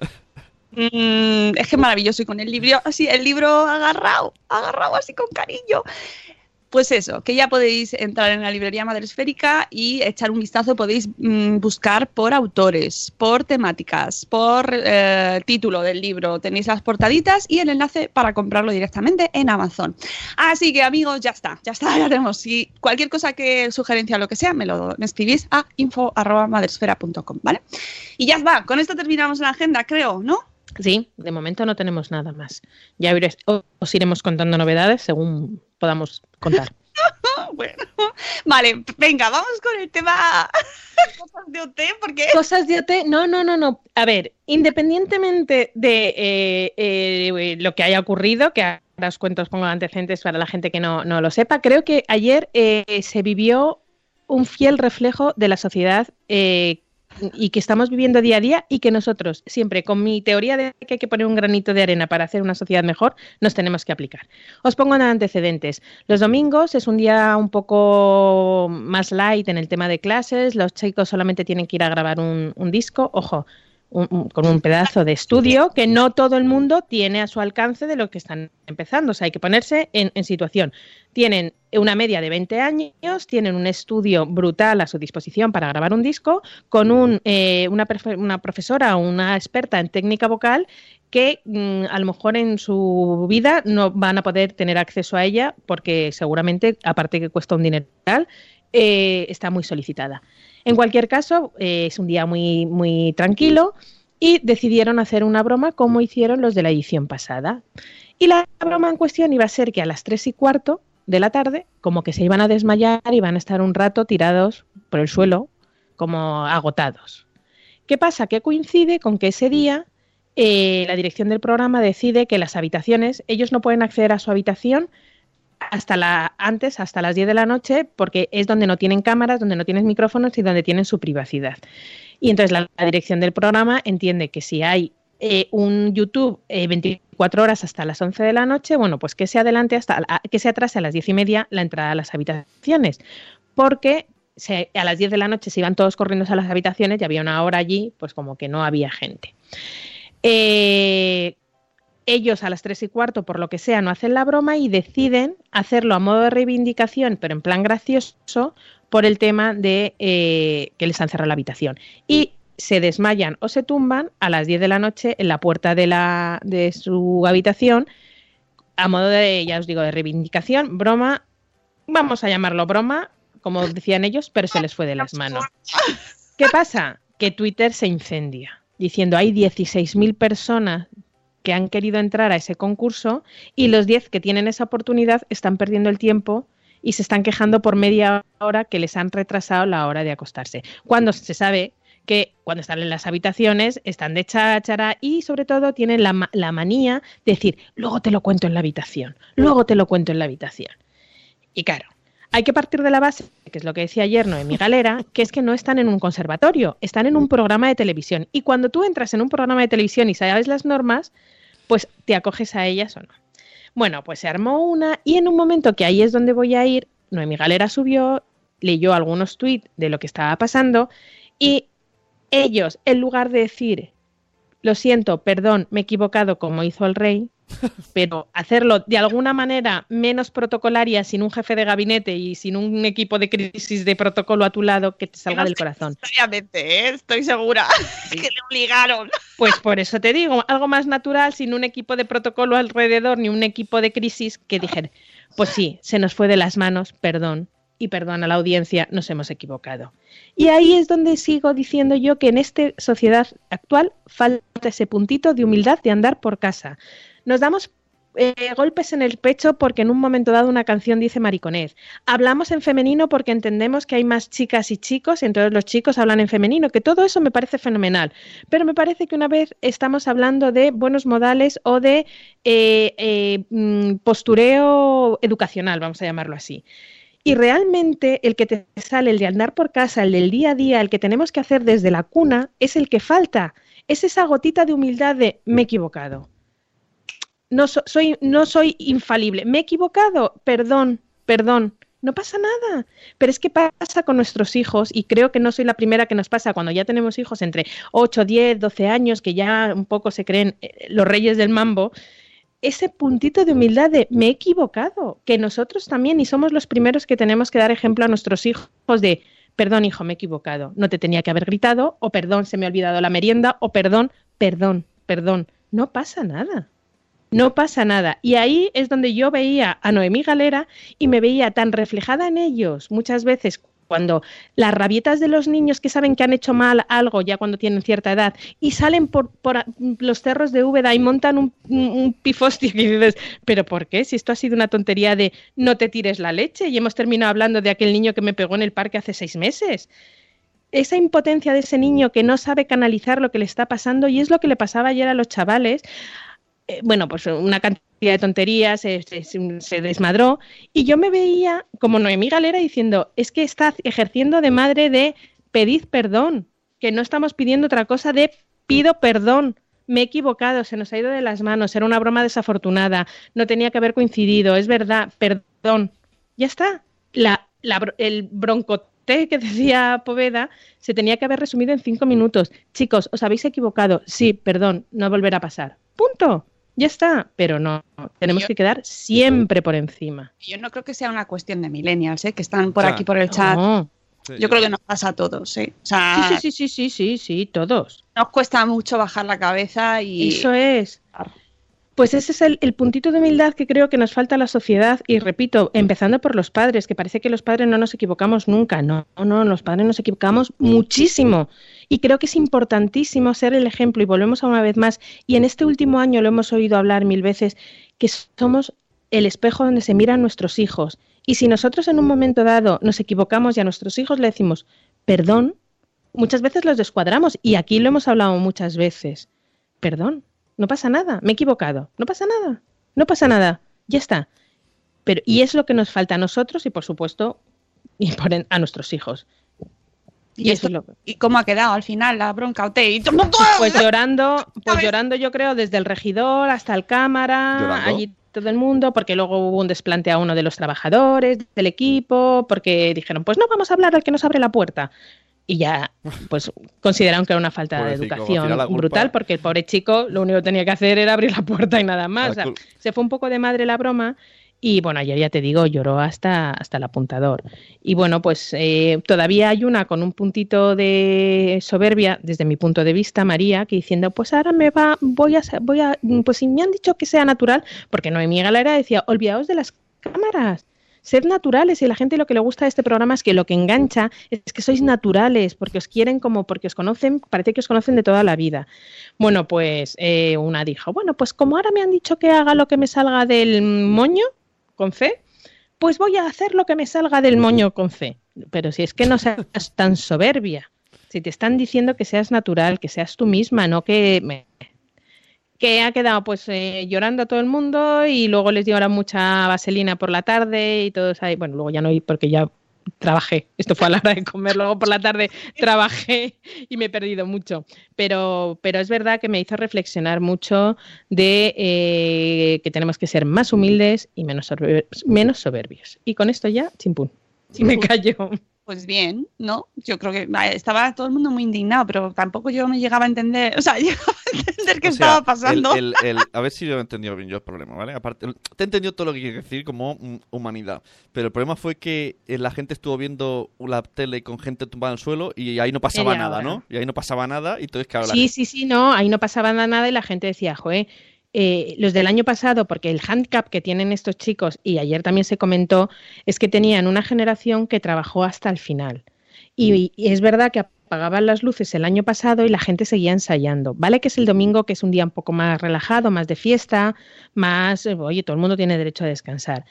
mm, es que es maravilloso y con el libro así, el libro agarrado, agarrado así con cariño. Pues eso, que ya podéis entrar en la librería Madresférica y echar un vistazo, podéis mm, buscar por autores, por temáticas, por eh, título del libro, tenéis las portaditas y el enlace para comprarlo directamente en Amazon. Así que amigos, ya está, ya está, ya tenemos. Si cualquier cosa que sugerencia o lo que sea, me lo escribís a info.madresfera.com, ¿vale? Y ya está, con esto terminamos la agenda, creo, ¿no? Sí, de momento no tenemos nada más. Ya os iremos contando novedades según podamos contar. Bueno, vale, venga, vamos con el tema cosas de OT, porque Cosas de OT, no, no, no, no. A ver, independientemente de eh, eh, lo que haya ocurrido, que ahora os cuento, os pongo antecedentes para la gente que no, no lo sepa, creo que ayer eh, se vivió un fiel reflejo de la sociedad eh, y que estamos viviendo día a día y que nosotros, siempre con mi teoría de que hay que poner un granito de arena para hacer una sociedad mejor, nos tenemos que aplicar. Os pongo en antecedentes. Los domingos es un día un poco más light en el tema de clases, los chicos solamente tienen que ir a grabar un, un disco, ojo, un- un- con un pedazo de estudio que no todo el mundo tiene a su alcance de lo que están empezando. O sea, hay que ponerse en, en situación. Tienen una media de 20 años, tienen un estudio brutal a su disposición para grabar un disco, con un, eh, una, una profesora o una experta en técnica vocal que mm, a lo mejor en su vida no van a poder tener acceso a ella porque seguramente, aparte que cuesta un dinero, eh, está muy solicitada. En cualquier caso, eh, es un día muy, muy tranquilo y decidieron hacer una broma como hicieron los de la edición pasada. Y la broma en cuestión iba a ser que a las tres y cuarto de la tarde, como que se iban a desmayar y iban a estar un rato tirados por el suelo, como agotados. ¿Qué pasa? Que coincide con que ese día eh, la dirección del programa decide que las habitaciones, ellos no pueden acceder a su habitación hasta la antes, hasta las 10 de la noche, porque es donde no tienen cámaras, donde no tienen micrófonos y donde tienen su privacidad. Y entonces la, la dirección del programa entiende que si hay eh, un YouTube 24 eh, horas hasta las 11 de la noche, bueno, pues que se adelante hasta, que se atrase a las 10 y media la entrada a las habitaciones, porque a las 10 de la noche se iban todos corriendo a las habitaciones y había una hora allí, pues como que no había gente. Eh, ellos a las 3 y cuarto, por lo que sea, no hacen la broma y deciden hacerlo a modo de reivindicación, pero en plan gracioso, por el tema de que les han cerrado la habitación. Y se desmayan o se tumban a las 10 de la noche en la puerta de, la, de su habitación a modo de, ya os digo, de reivindicación, broma, vamos a llamarlo broma, como decían ellos, pero se les fue de las manos. ¿Qué pasa? Que Twitter se incendia, diciendo hay 16.000 personas que han querido entrar a ese concurso y los 10 que tienen esa oportunidad están perdiendo el tiempo y se están quejando por media hora que les han retrasado la hora de acostarse. Cuando se sabe que cuando están en las habitaciones están de cháchara y sobre todo tienen la, la, manía de decir, luego te lo cuento en la habitación, luego te lo cuento en la habitación. Y claro, hay que partir de la base, que es lo que decía ayer Noemí Galera, que es que no están en un conservatorio, están en un programa de televisión. Y cuando tú entras en un programa de televisión y sabes las normas, pues te acoges a ellas o no. Bueno, pues se armó una y en un momento que ahí es donde voy a ir, Noemí Galera subió, leyó algunos tweets de lo que estaba pasando y ellos, en lugar de decir, lo siento, perdón, me he equivocado como hizo el rey, pero hacerlo de alguna manera menos protocolaria, sin un jefe de gabinete y sin un equipo de crisis de protocolo a tu lado que te salga del corazón. Obviamente, ¿eh? estoy segura que le obligaron. Pues por eso te digo, algo más natural, sin un equipo de protocolo alrededor ni un equipo de crisis que dijeran, pues sí, se nos fue de las manos, perdón, y perdón a la audiencia, nos hemos equivocado. Y ahí es donde sigo diciendo yo que en esta sociedad actual falta ese puntito de humildad de andar por casa. Nos damos eh, golpes en el pecho porque en un momento dado una canción dice mariconez. Hablamos en femenino porque entendemos que hay más chicas y chicos, y entonces los chicos hablan en femenino, que todo eso me parece fenomenal. Pero me parece que una vez estamos hablando de buenos modales o de eh, eh, mm, postureo educacional, vamos a llamarlo así. Y realmente el que te sale, el de andar por casa, el del día a día, el que tenemos que hacer desde la cuna, es el que falta. Es esa gotita de humildad de me he equivocado. No, soy, no soy infalible. Me he equivocado. Perdón, perdón. No pasa nada. Pero es que pasa con nuestros hijos y creo que no soy la primera que nos pasa cuando ya tenemos hijos entre 8, 10, 12 años que ya un poco se creen eh, los reyes del mambo ese puntito de humildad de me he equivocado, que nosotros también y somos los primeros que tenemos que dar ejemplo a nuestros hijos de perdón hijo, me he equivocado, no te tenía que haber gritado, o perdón, se me ha olvidado la merienda, o perdón, perdón, perdón, no pasa nada. No pasa nada. Y ahí es donde yo veía a Noemí Galera y me veía tan reflejada en ellos muchas veces cuando las rabietas de los niños que saben que han hecho mal algo ya cuando tienen cierta edad y salen por, los cerros de Úbeda y montan un, un, y dices, pero ¿por qué? Si esto ha sido una tontería de no te tires la leche y hemos terminado hablando de aquel niño que me pegó en el parque hace seis meses. Esa impotencia de ese niño que no sabe canalizar lo que le está pasando y es lo que le pasaba ayer a los chavales. Eh, bueno, pues una cantidad de tonterías, se, desmadró. Y yo me veía como Noemí Galera diciendo, es que está ejerciendo de madre de pedid perdón, que no estamos pidiendo otra cosa de pido perdón. Me he equivocado, se nos ha ido de las manos, era una broma desafortunada, no tenía que haber coincidido, es verdad, perdón. Ya está. La, el broncote que decía Poveda se tenía que haber resumido en cinco minutos. Chicos, os habéis equivocado. Sí, perdón, no volverá a pasar. Punto ya está, pero no, tenemos que quedar siempre por encima. Yo no creo que sea una cuestión de millennials, ¿eh? que están por aquí por el chat. yo creo que nos pasa a todos, ¿eh? sí, sí, sí, sí, sí, sí, todos. Nos cuesta mucho bajar la cabeza y... Eso es. Pues ese es el, el, puntito de humildad que creo que nos falta a la sociedad y repito, empezando por los padres, que parece que los padres no nos equivocamos nunca. No, no, los padres nos equivocamos muchísimo. Y creo que es importantísimo ser el ejemplo y volvemos a una vez más. Y en este último año lo hemos oído hablar mil veces, que somos el espejo donde se miran nuestros hijos. Y si nosotros en un momento dado nos equivocamos y a nuestros hijos le decimos perdón, muchas veces los descuadramos y aquí lo hemos hablado muchas veces. Perdón, no pasa nada, me he equivocado, no pasa nada, no pasa nada, ya está. Pero, y es lo que nos falta a nosotros y, por supuesto, y a nuestros hijos. ¿Y, esto, ¿Y cómo ha quedado al final la bronca? Pues llorando, pues llorando yo creo desde el regidor hasta el cámara, allí todo el mundo, porque luego hubo un desplante a uno de los trabajadores del equipo, porque dijeron, pues no vamos a hablar al que nos abre la puerta y ya pues consideraron que era una falta de educación brutal porque el pobre chico lo único que tenía que hacer era abrir la puerta y nada más. se fue un poco de madre la broma y bueno, ayer ya te digo, lloró hasta, hasta el apuntador. Y bueno, pues eh, todavía hay una con un puntito de soberbia, desde mi punto de vista, María, que diciendo, pues ahora me va, voy a, voy a, pues si me han dicho que sea natural, porque Noemí Galera decía, olvidaos de las cámaras Sed naturales y la gente lo que le gusta de este programa es que lo que engancha es que sois naturales, porque os quieren como porque os conocen, parece que os conocen de toda la vida. Bueno, pues eh, una dijo, bueno, pues como ahora me han dicho que haga lo que me salga del moño, con fe, pues voy a hacer lo que me salga del moño con fe. Pero si es que no seas tan soberbia, si te están diciendo que seas natural, que seas tú misma, no que que ha quedado pues eh, llorando a todo el mundo y luego les dio ahora mucha vaselina por la tarde y todos ahí, bueno, luego ya no porque ya trabajé, esto fue a la hora de comer, luego por la tarde trabajé y me he perdido mucho, pero, pero es verdad que me hizo reflexionar mucho de eh, que tenemos que ser más humildes y menos, menos soberbios. Y con esto ya, chimpún, me callo. Pues bien, ¿no? Yo creo que estaba todo el mundo muy indignado, pero tampoco yo me llegaba a entender, o sea, llegaba a entender qué estaba pasando. a ver si yo he entendido bien yo el problema, ¿vale? Aparte, te he entendido todo lo que quiere decir como humanidad, pero el problema fue que eh, la gente estuvo viendo la tele con gente tumbada en el suelo y ahí no pasaba nada, ¿no? Y ahí no pasaba nada y entonces, claro, Sí, sí, sí, no, ahí no pasaba nada y la gente decía, joder, eh, los del año pasado, porque el handicap que tienen estos chicos, y ayer también se comentó, es que tenían una generación que trabajó hasta el final. Y, es verdad que apagaban las luces el año pasado y la gente seguía ensayando. Vale que es el domingo, que es un día un poco más relajado, más de fiesta, más, eh, oye, todo el mundo tiene derecho a descansar.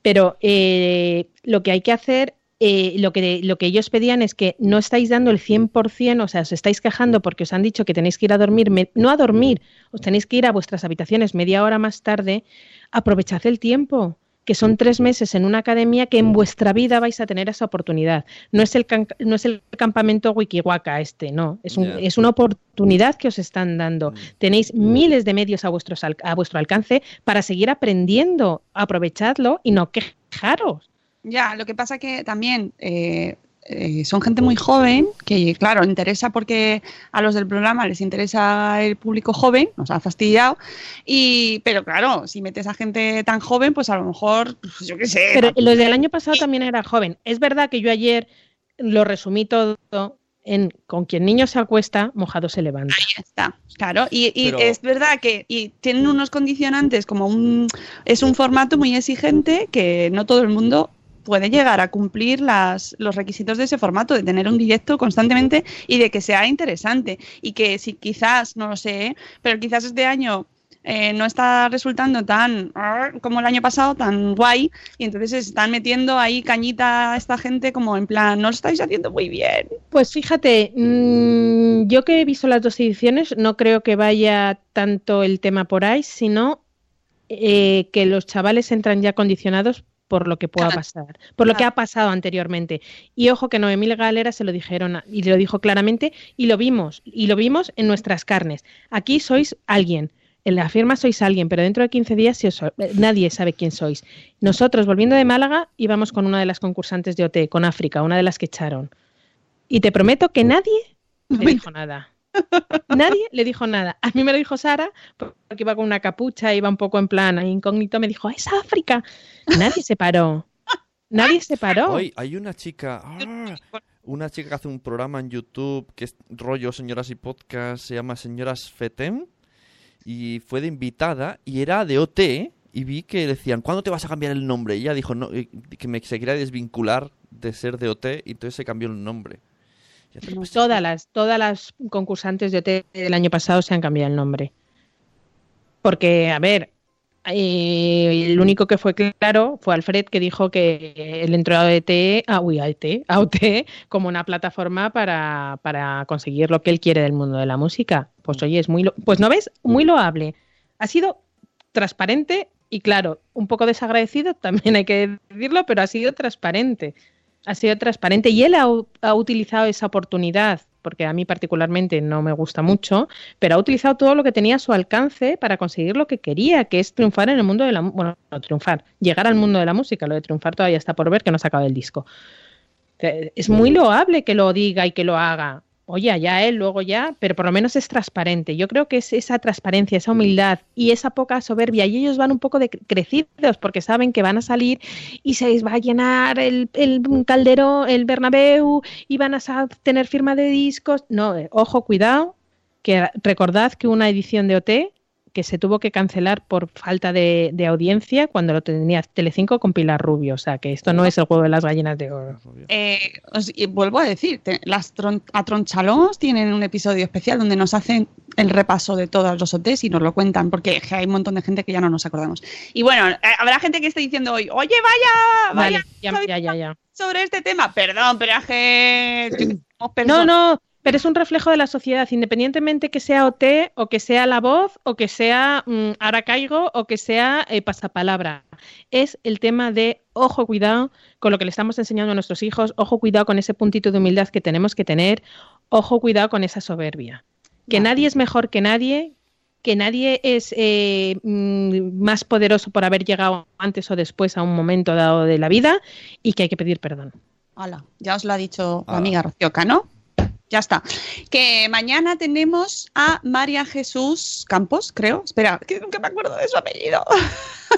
Pero eh, lo que hay que hacer eh, lo, que, lo que ellos pedían es que no estáis dando el 100%, o sea, os estáis quejando porque os han dicho que tenéis que ir a dormir, no a dormir, os tenéis que ir a vuestras habitaciones media hora más tarde, aprovechad el tiempo que son tres meses en una academia que en vuestra vida vais a tener esa oportunidad. No es el, no es el campamento Wikiwaka este, no. Es, un, es una oportunidad que os están dando. Mm. Tenéis miles de medios a, vuestros, a vuestro alcance para seguir aprendiendo. Aprovechadlo y no quejaros. Ya, lo que pasa que también eh, eh, son gente muy joven, que claro, interesa porque a los del programa les interesa el público joven, nos ha fastidiado, y, pero claro, si metes a gente tan joven, pues a lo mejor, pues yo qué sé. Pero los del año pasado también era joven. Es verdad que yo ayer lo resumí todo en con quien niño se acuesta, mojado se levanta. Ahí está, claro. Y, es verdad que y tienen unos condicionantes como un es un formato muy exigente que no todo el mundo puede llegar a cumplir las, los requisitos de ese formato, de tener un directo constantemente y de que sea interesante. Y que si quizás, no lo sé, ¿eh? pero quizás este año eh, no está resultando tan como el año pasado, tan guay, y entonces se están metiendo ahí cañita a esta gente como en plan, no lo estáis haciendo muy bien. Pues fíjate, mm, yo que he visto las dos ediciones, no creo que vaya tanto el tema por ahí, sino eh, que los chavales entran ya condicionados por lo que pueda pasar, por lo que ha pasado anteriormente. Y ojo que Noemí Galera se lo dijeron y lo dijo claramente y lo vimos, y lo vimos en nuestras carnes. Aquí sois alguien, en la firma sois alguien, pero dentro de 15 días nadie sabe quién sois. Nosotros, volviendo de Málaga, íbamos con una de las concursantes de OT, con África, una de las que echaron. Y te prometo que nadie me dijo nada. Nadie le dijo nada. A mí me lo dijo Sara, porque iba con una capucha, iba un poco en plan incógnito, me dijo, es África. Nadie se paró. Nadie se paró. Hoy hay una chica, ah, una chica que hace un programa en YouTube que es rollo señoras y podcast, se llama Señoras Fetem. y fue de invitada y era de OT y vi que decían, ¿cuándo te vas a cambiar el nombre? Y ella dijo no, eh, que me se quería desvincular de ser de OT y entonces se cambió el nombre. Todas las, todas las concursantes de OT del año pasado se han cambiado el nombre. Porque, a ver, eh, el único que fue claro fue Alfred que dijo que él entró a ET, a, uy, a, ET, a OT como una plataforma para, para, conseguir lo que él quiere del mundo de la música. Pues oye, es muy, lo, pues no ves, muy loable. Ha sido transparente y claro, un poco desagradecido, también hay que decirlo, pero ha sido transparente. Ha sido transparente y él ha, ha utilizado esa oportunidad porque a mí particularmente no me gusta mucho, pero ha utilizado todo lo que tenía a su alcance para conseguir lo que quería, que es triunfar en el mundo de la bueno, no triunfar, llegar al mundo de la música, lo de triunfar todavía está por ver que no se acaba el disco. Es muy loable que lo diga y que lo haga, oye, allá él, luego ya, pero por lo menos es transparente. Yo creo que es esa transparencia, esa humildad y esa poca soberbia. Y ellos van un poco de crecidos porque saben que van a salir y se les va a llenar el, el caldero, el Bernabéu y van a tener firma de discos. No, eh, ojo, cuidado, que recordad que una edición de OT que se tuvo que cancelar por falta de, de, audiencia cuando lo tenía Telecinco con Pilar Rubio. O sea, que esto no es el juego de las gallinas de oro. Eh, os, vuelvo a decir, te, las tron, Atronchalos tienen un episodio especial donde nos hacen el repaso de todos los OTs y nos lo cuentan, porque hay un montón de gente que ya no nos acordamos. Y bueno, eh, habrá gente que esté diciendo hoy, oye, vaya, vaya, vale, ya, ya, ya, ya, sobre este tema. Perdón, pero que... No, no, pero es un reflejo de la sociedad, independientemente que sea OT o que sea la voz o que sea mmm, ahora caigo o que sea eh, pasapalabra. Es el tema de ojo, cuidado con lo que le estamos enseñando a nuestros hijos, ojo, cuidado con ese puntito de humildad que tenemos que tener, ojo, cuidado con esa soberbia. Que nadie es mejor que nadie, que nadie es eh, más poderoso por haber llegado antes o después a un momento dado de la vida y que hay que pedir perdón. Hola, ya os lo ha dicho la amiga Rocioca, ¿no? Ya está. Que mañana tenemos a María Jesús Campos, creo. Espera, que nunca me acuerdo de su apellido.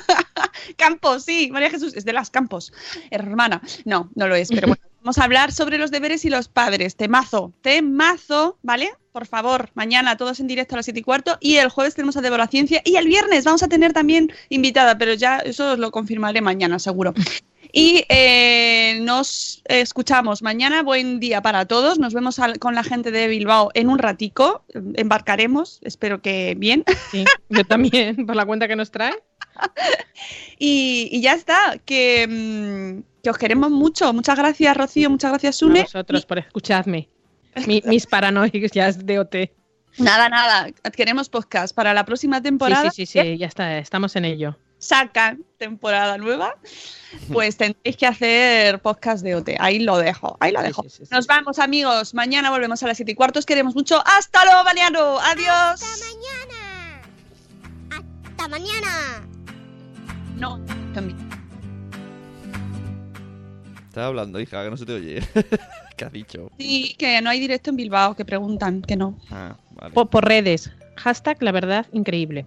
Campos, sí, María Jesús, es de las Campos, hermana. No, no lo es, pero bueno. Vamos a hablar sobre los deberes y los padres. Temazo, temazo, ¿vale? Por favor, mañana todos en directo a las 7 y cuarto. Y el jueves tenemos a Débora Ciencia. Y el viernes vamos a tener también invitada, pero ya eso os lo confirmaré mañana, seguro. Y eh, nos escuchamos mañana. Buen día para todos. Nos vemos al, con la gente de Bilbao en un ratico. Embarcaremos, espero que bien. Sí, yo también, por la cuenta que nos trae. y, y, ya está, que, mmm, que, os queremos mucho. Muchas gracias, Rocío. Muchas gracias, Sune. A vosotros y... por escucharme. Mi, mis paranoias de OT. Nada, nada. Queremos podcast para la próxima temporada. Sí, sí, sí, sí, ya está. Estamos en ello sacan temporada nueva, pues tendréis que hacer podcast de OT. Ahí lo dejo, ahí lo dejo. Sí, sí, sí, Nos vamos, amigos. Mañana volvemos a las 7 y cuarto. Os queremos mucho. ¡Hasta luego, Mariano! ¡Adiós! ¡Hasta mañana! ¡Hasta mañana! No, también. Estás hablando, hija, que no se te oye. ¿Qué has dicho? Sí, que no hay directo en Bilbao, que preguntan, que no. Ah, vale. por, por redes. Hashtag la verdad increíble.